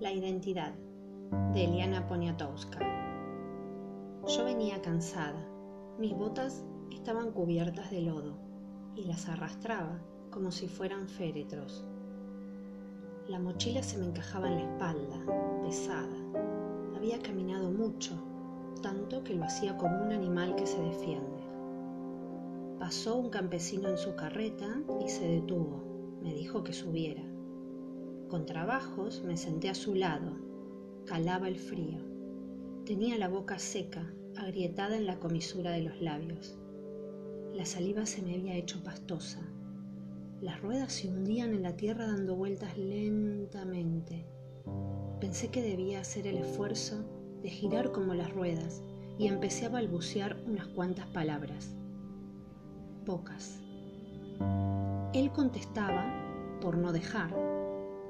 La identidad de Eliana Poniatowska. Yo venía cansada. Mis botas estaban cubiertas de lodo y las arrastraba como si fueran féretros. La mochila se me encajaba en la espalda, pesada. Había caminado mucho, tanto que lo hacía como un animal que se defiende. Pasó un campesino en su carreta y se detuvo. Me dijo que subiera. Con trabajos me senté a su lado. Calaba el frío. Tenía la boca seca, agrietada en la comisura de los labios. La saliva se me había hecho pastosa. Las ruedas se hundían en la tierra dando vueltas lentamente. Pensé que debía hacer el esfuerzo de girar como las ruedas y empecé a balbucear unas cuantas palabras. Pocas. Él contestaba por no dejar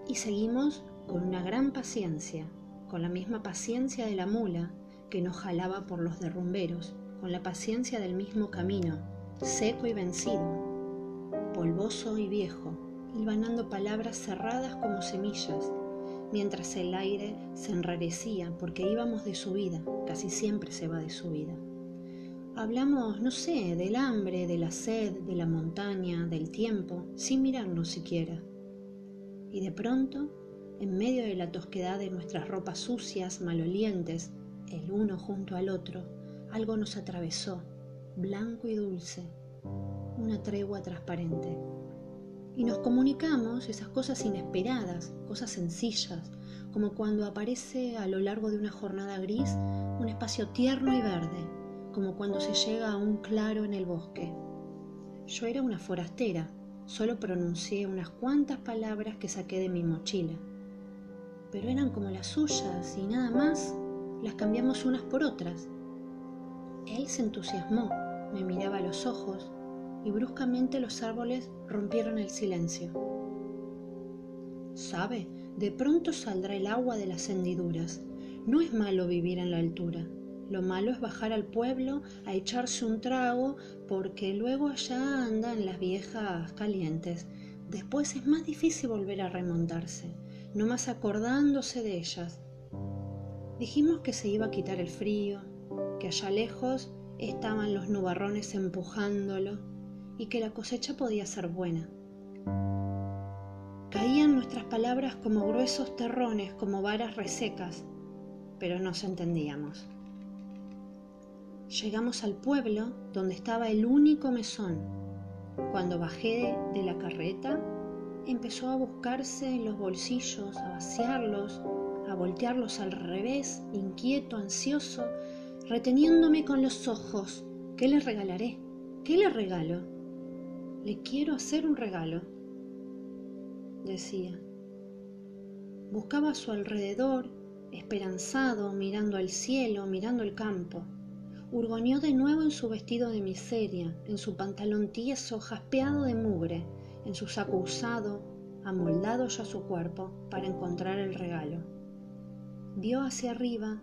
y seguimos con una gran paciencia, con la misma paciencia de la mula que nos jalaba por los derrumberos, con la paciencia del mismo camino, seco y vencido, polvoso y viejo, hilvanando palabras cerradas como semillas, mientras el aire se enrarecía porque íbamos de subida, casi siempre se va de subida. Hablamos, no sé, del hambre, de la sed, de la montaña, del tiempo, sin mirarnos siquiera y de pronto, en medio de la tosquedad de nuestras ropas sucias, malolientes, el uno junto al otro, algo nos atravesó, blanco y dulce, una tregua transparente. Y nos comunicamos esas cosas inesperadas, cosas sencillas, como cuando aparece a lo largo de una jornada gris un espacio tierno y verde, como cuando se llega a un claro en el bosque. Yo era una forastera, Solo pronuncié unas cuantas palabras que saqué de mi mochila, pero eran como las suyas y nada más las cambiamos unas por otras. Él se entusiasmó, me miraba a los ojos y bruscamente los árboles rompieron el silencio. ¿Sabe? De pronto saldrá el agua de las hendiduras. No es malo vivir en la altura. Lo malo es bajar al pueblo a echarse un trago porque luego allá andan las viejas calientes. Después es más difícil volver a remontarse, no más acordándose de ellas. Dijimos que se iba a quitar el frío, que allá lejos estaban los nubarrones empujándolo y que la cosecha podía ser buena. Caían nuestras palabras como gruesos terrones, como varas resecas, pero nos entendíamos. Llegamos al pueblo donde estaba el único mesón. Cuando bajé de la carreta, empezó a buscarse en los bolsillos, a vaciarlos, a voltearlos al revés, inquieto, ansioso, reteniéndome con los ojos. ¿Qué le regalaré? ¿Qué le regalo? Le quiero hacer un regalo, decía. Buscaba a su alrededor, esperanzado, mirando al cielo, mirando el campo hurgoneó de nuevo en su vestido de miseria, en su pantalón tieso, jaspeado de mugre, en su saco usado, amoldado ya su cuerpo para encontrar el regalo. Vio hacia arriba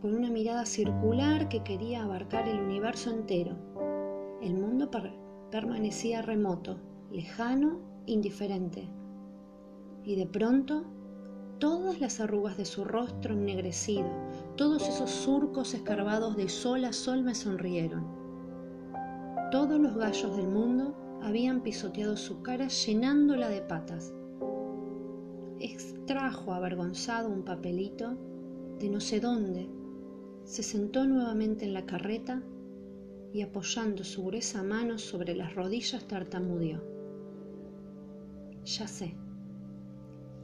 con una mirada circular que quería abarcar el universo entero. El mundo permanecía remoto, lejano, indiferente. Y de pronto Todas las arrugas de su rostro ennegrecido, todos esos surcos escarbados de sol a sol me sonrieron. Todos los gallos del mundo habían pisoteado su cara llenándola de patas. Extrajo avergonzado un papelito de no sé dónde, se sentó nuevamente en la carreta y apoyando su gruesa mano sobre las rodillas tartamudeó. Ya sé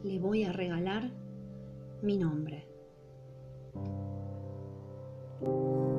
le voy a regalar mi nombre. Thank you.